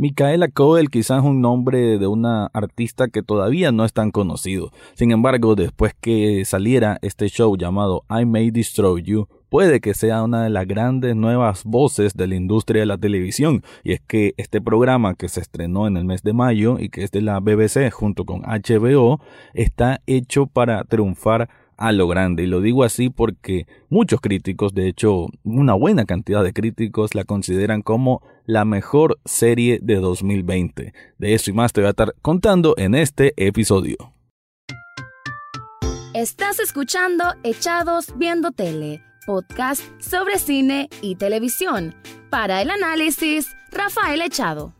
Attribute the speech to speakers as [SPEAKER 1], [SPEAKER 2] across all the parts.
[SPEAKER 1] Micaela Coel quizás un nombre de una artista que todavía no es tan conocido. Sin embargo, después que saliera este show llamado I May Destroy You, puede que sea una de las grandes nuevas voces de la industria de la televisión. Y es que este programa que se estrenó en el mes de mayo y que es de la BBC junto con HBO, está hecho para triunfar a lo grande. Y lo digo así porque muchos críticos, de hecho una buena cantidad de críticos, la consideran como la mejor serie de 2020. De eso y más te voy a estar contando en este episodio.
[SPEAKER 2] Estás escuchando Echados Viendo Tele, podcast sobre cine y televisión. Para el análisis, Rafael Echado.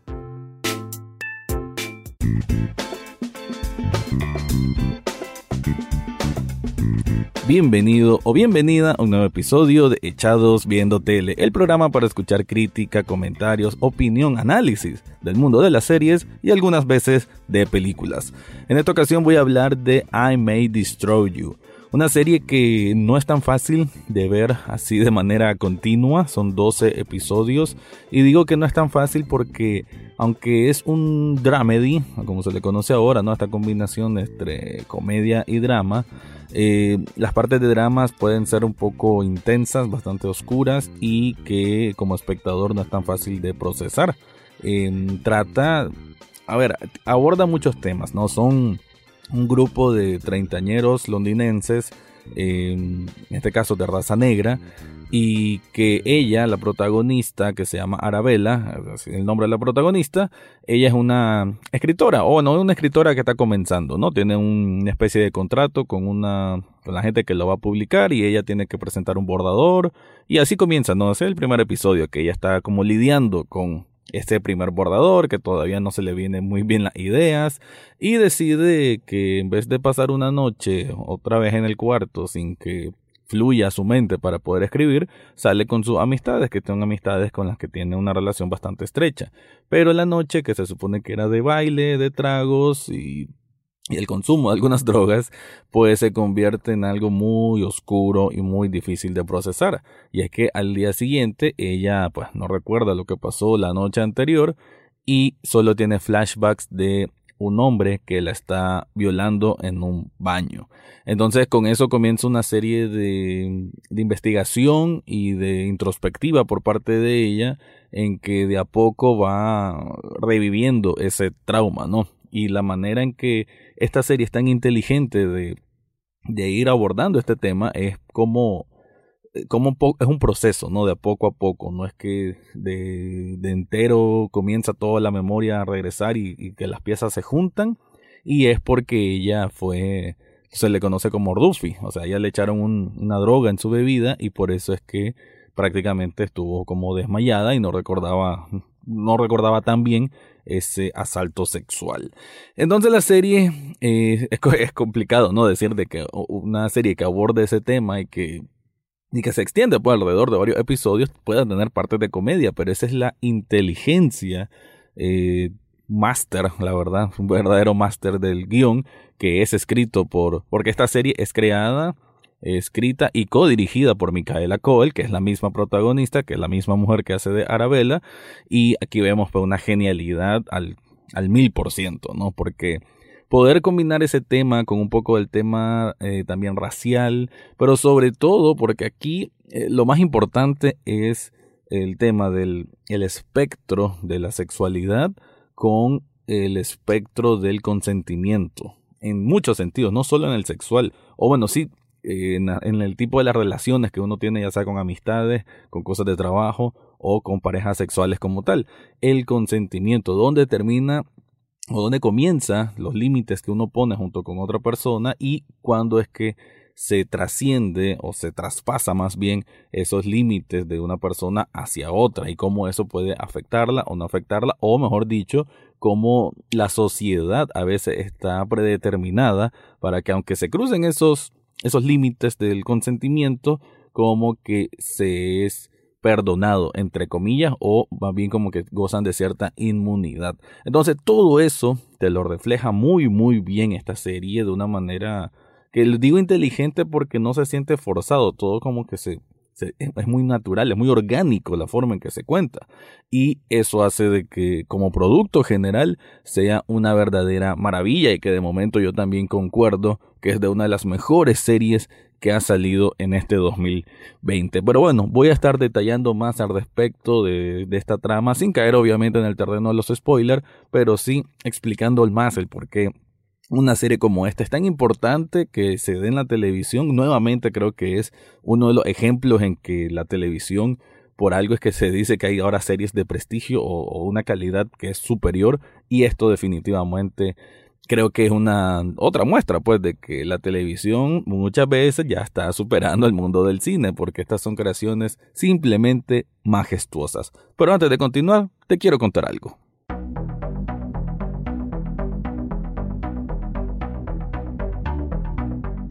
[SPEAKER 1] Bienvenido o bienvenida a un nuevo episodio de Echados Viendo Tele, el programa para escuchar crítica, comentarios, opinión, análisis del mundo de las series y algunas veces de películas. En esta ocasión voy a hablar de I May Destroy You, una serie que no es tan fácil de ver así de manera continua, son 12 episodios y digo que no es tan fácil porque aunque es un dramedy, como se le conoce ahora, ¿no? Esta combinación entre comedia y drama, eh, las partes de dramas pueden ser un poco intensas, bastante oscuras y que como espectador no es tan fácil de procesar. Em, trata, a ver, aborda muchos temas, ¿no? Son un grupo de treintañeros londinenses, em, en este caso de raza negra, y que ella, la protagonista, que se llama Arabella, el nombre de la protagonista, ella es una escritora, o no, una escritora que está comenzando, ¿no? Tiene una especie de contrato con una con la gente que lo va a publicar y ella tiene que presentar un bordador y así comienza, ¿no? es el primer episodio que ella está como lidiando con este primer bordador que todavía no se le vienen muy bien las ideas y decide que en vez de pasar una noche otra vez en el cuarto sin que fluya su mente para poder escribir, sale con sus amistades, que son amistades con las que tiene una relación bastante estrecha. Pero la noche, que se supone que era de baile, de tragos y, y el consumo de algunas drogas, pues se convierte en algo muy oscuro y muy difícil de procesar. Y es que al día siguiente ella pues no recuerda lo que pasó la noche anterior y solo tiene flashbacks de un hombre que la está violando en un baño. Entonces con eso comienza una serie de, de, investigación y de introspectiva por parte de ella en que de a poco va reviviendo ese trauma, ¿no? Y la manera en que esta serie es tan inteligente de, de ir abordando este tema es como eh, como es un proceso, ¿no? De poco a poco, no es que de, de entero comienza toda la memoria a regresar y, que las piezas se juntan y es porque ella fue, se le conoce como Duffy, o sea, ella le echaron una droga en su bebida y por eso es que prácticamente estuvo como desmayada y no recordaba, no recordaba tan bien ese asalto sexual. Entonces la serie eh, es, complicado, ¿no? Decir de que una serie que aborde ese tema y que y que se extiende por alrededor de varios episodios, pueda tener partes de comedia, pero esa es la inteligencia eh, máster, la verdad, un verdadero máster del guion que es escrito por, porque esta serie es creada, escrita y codirigida por Micaela Coel, que es la misma protagonista, que es la misma mujer que hace de Arabella, y aquí vemos pues, una genialidad al, mil por ciento, ¿no? Porque poder combinar ese tema con un poco del tema eh, también racial, pero sobre todo porque aquí eh, lo más importante es el tema del el espectro de la sexualidad con el espectro del consentimiento, en muchos sentidos, no solo en el sexual, o bueno, sí, en, el tipo de las relaciones que uno tiene, ya sea con amistades, con cosas de trabajo o con parejas sexuales como tal. El consentimiento, donde termina o dónde comienza los límites que uno pone junto con otra persona y cuándo es que se trasciende o se traspasa más bien esos límites de una persona hacia otra y cómo eso puede afectarla o no afectarla o mejor dicho cómo la sociedad a veces está predeterminada para que aunque se crucen esos esos límites del consentimiento como que se es perdonado, entre comillas, o más bien como que gozan de cierta inmunidad. Entonces todo eso te lo refleja muy, muy bien esta serie de una manera que digo inteligente porque no se siente forzado, todo como que se, es muy natural, es muy orgánico la forma en que se cuenta. Y eso hace de que como producto general sea una verdadera maravilla y que de momento yo también concuerdo que es de una de las mejores series que ha salido en este 2020. Pero bueno, voy a estar detallando más al respecto de, de, esta trama, sin caer obviamente en el terreno de los spoilers, pero sí explicando más el por qué una serie como esta es tan importante que se dé en la televisión. Nuevamente creo que es uno de los ejemplos en que la televisión, por algo es que se dice que hay ahora series de prestigio o, una calidad que es superior y esto definitivamente creo que es una otra muestra pues de que la televisión muchas veces ya está superando el mundo del cine porque estas son creaciones simplemente majestuosas. Pero antes de continuar, te quiero contar algo.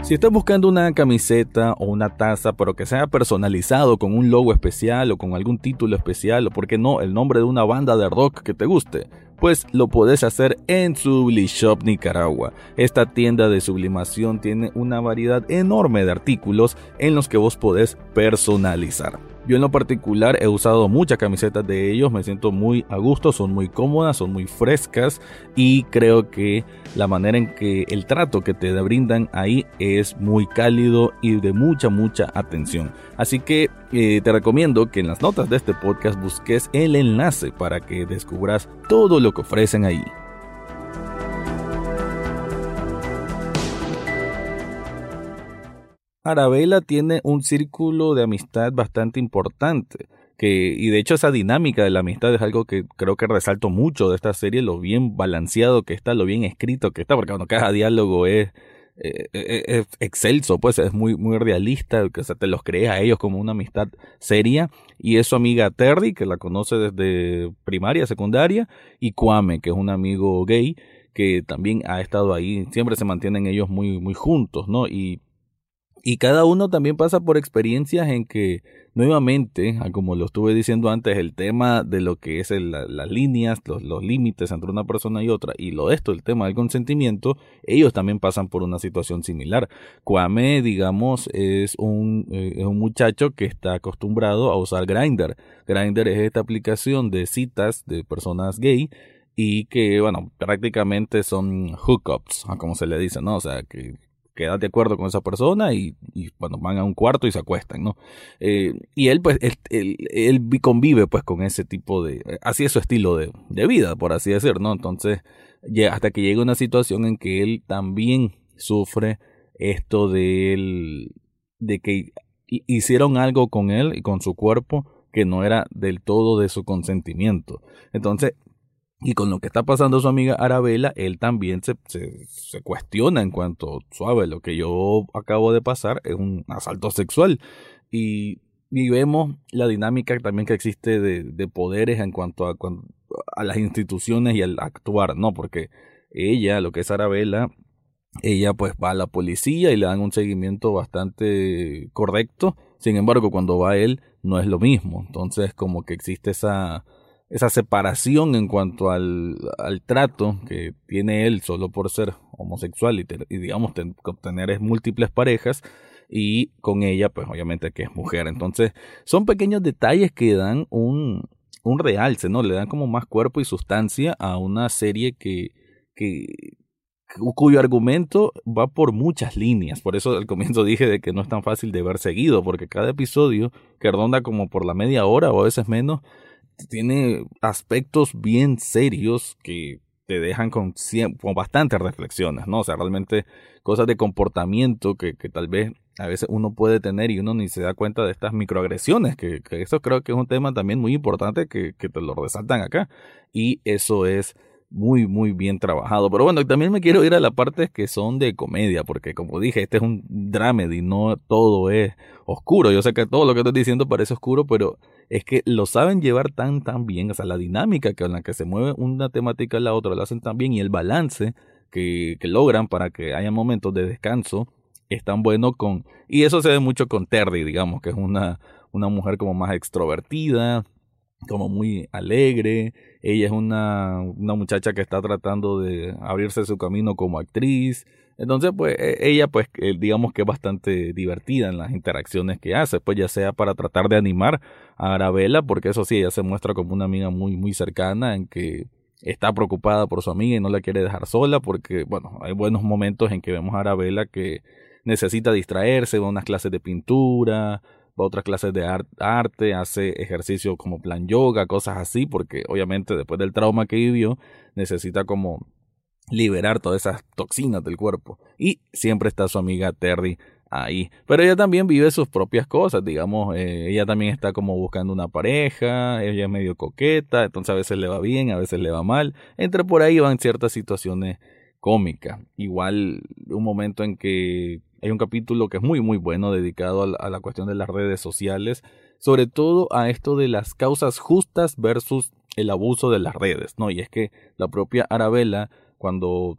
[SPEAKER 1] Si estás buscando una camiseta o una taza, pero que sea personalizado con un logo especial o con algún título especial, o por qué no, el nombre de una banda de rock que te guste, pues lo puedes hacer en Sublishop Nicaragua. Esta tienda de sublimación tiene una variedad enorme de artículos en los que vos podés personalizar. Yo en lo particular he usado muchas camisetas de ellos, me siento muy a gusto, son muy cómodas, son muy frescas y creo que la manera en que el trato que te brindan ahí es muy cálido y de mucha, mucha atención. Así que eh, te recomiendo que en las notas de este podcast busques el enlace para que descubras todo lo que ofrecen ahí. Arabella tiene un círculo de amistad bastante importante. Que, y de hecho esa dinámica de la amistad es algo que creo que resalto mucho de esta serie, lo bien balanceado que está, lo bien escrito que está, porque cuando cada diálogo es, eh, eh, es excelso, pues es muy, muy realista, que te los crees a ellos como una amistad seria, y es su amiga Terry, que la conoce desde primaria, secundaria, y Kwame, que es un amigo gay, que también ha estado ahí, siempre se mantienen ellos muy, muy juntos, ¿no? Y y cada uno también pasa por experiencias en que, nuevamente, ah, como lo estuve diciendo antes, el tema de lo que es las líneas, los, límites entre una persona y otra, y lo de esto, el tema del consentimiento, ellos también pasan por una situación similar. Kwame, digamos, es un, eh, es un muchacho que está acostumbrado a usar Grindr. Grindr es esta aplicación de citas de personas gay y que, bueno, prácticamente son hookups, ah, como se le dice, ¿no? O sea, que quedas de acuerdo con esa persona y, y van a un cuarto y se acuestan, ¿no? Eh, y él, pues, él, él, convive, pues, con ese tipo de, así es su estilo de, de vida, por así decir, ¿no? Entonces, ya, hasta que llega una situación en que él también sufre esto de él, de que hicieron algo con él y con su cuerpo que no era del todo de su consentimiento. Entonces, y con lo que está pasando su amiga Arabella, él también se, se, cuestiona en cuanto, suave, lo que yo acabo de pasar es un asalto sexual. Y, y vemos la dinámica también que existe de, de poderes en cuanto a, a las instituciones y al actuar, ¿no? Porque ella, lo que es Arabella, ella pues va a la policía y le dan un seguimiento bastante correcto. Sin embargo, cuando va él, no es lo mismo. Entonces, como que existe esa esa separación en cuanto al, al, trato que tiene él solo por ser homosexual y, y digamos tener múltiples parejas y con ella pues obviamente que es mujer entonces son pequeños detalles que dan un, un realce no le dan como más cuerpo y sustancia a una serie que, que cuyo argumento va por muchas líneas. Por eso al comienzo dije de que no es tan fácil de ver seguido, porque cada episodio, que ronda como por la media hora o a veces menos, tiene aspectos bien serios que te dejan con, bastantes reflexiones, ¿no? O sea, realmente cosas de comportamiento que, que, tal vez a veces uno puede tener y uno ni se da cuenta de estas microagresiones, que, que eso creo que es un tema también muy importante que, que te lo resaltan acá. Y eso es muy, muy bien trabajado. Pero bueno, también me quiero ir a las partes que son de comedia, porque como dije, este es un dramedy, no todo es oscuro. Yo sé que todo lo que estoy diciendo parece oscuro, pero es que lo saben llevar tan, tan bien. O sea, la dinámica con la que se mueve una temática a la otra lo hacen tan bien y el balance que, que logran para que haya momentos de descanso es tan bueno con... Y eso se ve mucho con Terry, digamos, que es una, una mujer como más extrovertida, como muy alegre. Ella es una, una muchacha que está tratando de abrirse su camino como actriz. Entonces, pues e, ella, pues eh, digamos que es bastante divertida en las interacciones que hace, pues ya sea para tratar de animar a Arabella, porque eso sí, ella se muestra como una amiga muy, muy cercana en que está preocupada por su amiga y no la quiere dejar sola, porque, bueno, hay buenos momentos en que vemos a Arabella que necesita distraerse, va a unas clases de pintura, va otras clases de arte, hace ejercicio como plan yoga, cosas así, porque obviamente después del trauma que vivió, necesita como liberar todas esas toxinas del cuerpo. Y siempre está su amiga Terry ahí. Pero ella también vive sus propias cosas, digamos, eh, ella también está como buscando una pareja, ella es medio coqueta, entonces a veces le va bien, a veces le va mal. Entre por ahí van ciertas situaciones cómicas. Igual un momento en que hay un capítulo que es muy muy bueno dedicado a la cuestión de las redes sociales, sobre todo a esto de las causas justas versus el abuso de las redes, ¿no? Y es que la propia Arabella cuando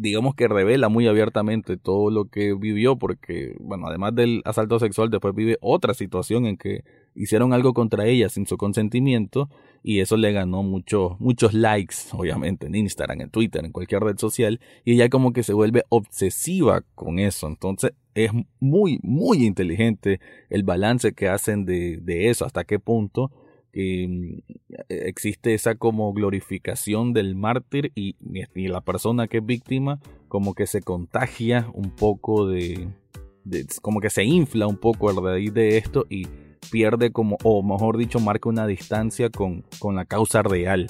[SPEAKER 1] digamos que revela muy abiertamente todo lo que vivió, porque, bueno, además del asalto sexual, después vive otra situación en que hicieron algo contra ella sin su consentimiento y eso le ganó muchos muchos likes, obviamente, en Instagram, en Twitter, en cualquier red social, y ella como que se vuelve obsesiva con eso. Entonces es muy, muy inteligente el balance que hacen de, de eso, hasta qué punto mm, existe esa como glorificación del mártir y, la persona que es víctima como que se contagia un poco de, de, como que se infla un poco a raíz de esto y pierde como, o mejor dicho, marca una distancia con, con la causa real.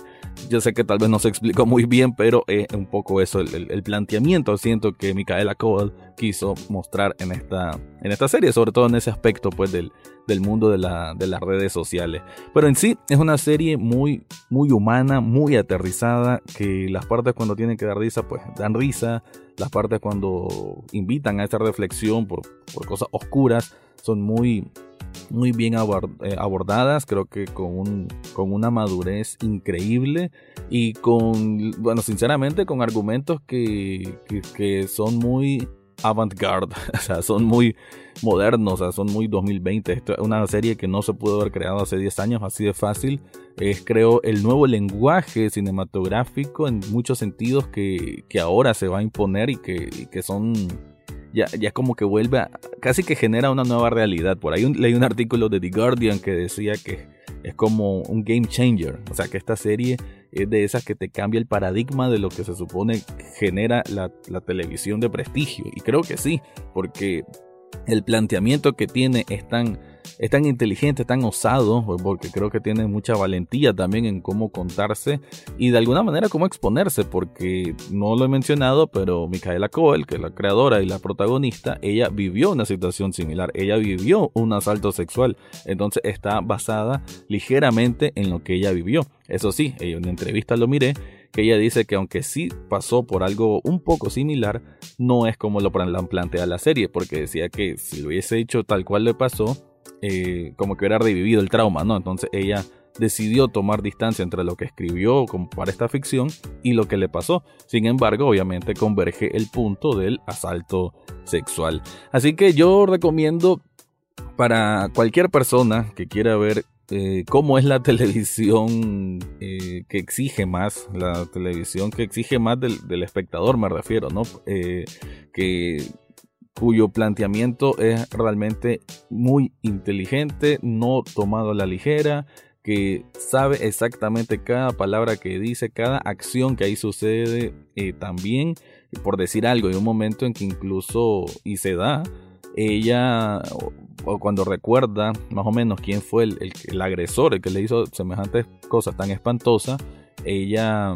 [SPEAKER 1] Yo sé que tal vez no se explicó muy bien, pero es un poco eso, el, planteamiento siento que Micaela Cole quiso mostrar en esta, en esta serie, sobre todo en ese aspecto pues del, del mundo de, la, de las redes sociales. Pero en sí es una serie muy, muy humana, muy aterrizada, que las partes cuando tienen que dar risa, pues dan risa, las partes cuando invitan a esa reflexión por, por cosas oscuras, son muy, muy bien eh, abordadas, creo que con, un, con una madurez increíble y con, bueno, sinceramente con argumentos que, que, son muy avant-garde, o sea, son muy modernos, o sea, son muy 2020. Esto es una serie que no se pudo haber creado hace 10 años así de fácil. Es, creo, el nuevo lenguaje cinematográfico en muchos sentidos que, que ahora se va a imponer y que, y que son ya, ya como que vuelve a, casi que genera una nueva realidad. Por ahí leí un artículo de The Guardian que decía que es como un game changer, o sea que esta serie es de esas que te cambia el paradigma de lo que se supone genera la, la televisión de prestigio. Y creo que sí, porque el planteamiento que tiene es tan es tan inteligente, tan osado, pues, porque creo que tiene mucha valentía también en cómo contarse y de alguna manera cómo exponerse, porque no lo he mencionado, pero Micaela Coel, que es la creadora y la protagonista, ella vivió una situación similar, ella vivió un asalto sexual, entonces está basada ligeramente en lo que ella vivió. Eso sí, en una entrevista lo miré, que ella dice que aunque sí pasó por algo un poco similar, no es como lo plantea la serie, porque decía que si lo hubiese hecho tal cual le pasó, eh, como que hubiera revivido el trauma, ¿no? Entonces ella decidió tomar distancia entre lo que escribió para esta ficción y lo que le pasó. Sin embargo, obviamente converge el punto del asalto sexual. Así que yo recomiendo para cualquier persona que quiera ver eh, cómo es la televisión eh, que exige más, la televisión que exige más del, del espectador, me refiero, ¿no? que cuyo planteamiento es realmente muy inteligente, no tomado a la ligera, que sabe exactamente cada palabra que dice, cada acción que ahí sucede eh, también, por decir algo, hay un momento en que incluso, y se da, ella, o, cuando recuerda más o menos quién fue el, el agresor, el que le hizo semejantes cosas tan espantosas, ella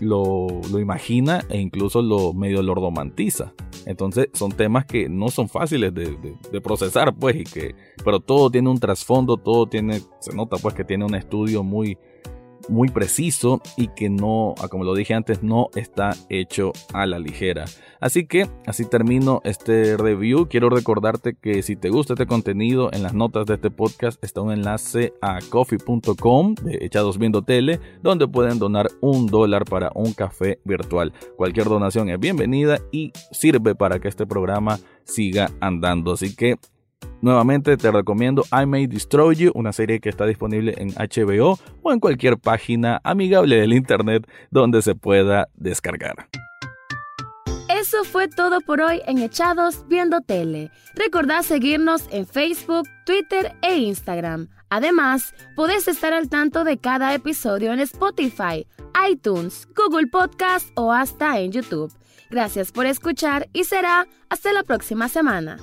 [SPEAKER 1] lo, lo, imagina e incluso lo medio lo romantiza. Entonces son temas que no son fáciles de, de, procesar, pues, y que, pero todo tiene un trasfondo, todo tiene, se nota pues que tiene un estudio muy, muy preciso y que no, ah, como lo dije antes, no está hecho a la ligera. Así que así termino este review. Quiero recordarte que si te gusta este contenido, en las notas de este podcast está un enlace a coffee.com de Echados Viendo Tele, donde pueden donar un dólar para un café virtual. Cualquier donación es bienvenida y sirve para que este programa siga andando. Así que Nuevamente te recomiendo I May Destroy You, una serie que está disponible en HBO o en cualquier página amigable del internet donde se pueda descargar.
[SPEAKER 2] Eso fue todo por hoy en Echados Viendo Tele. Recordad seguirnos en Facebook, Twitter e Instagram. Además, podés estar al tanto de cada episodio en Spotify, iTunes, Google Podcast o hasta en YouTube. Gracias por escuchar y será hasta la próxima semana.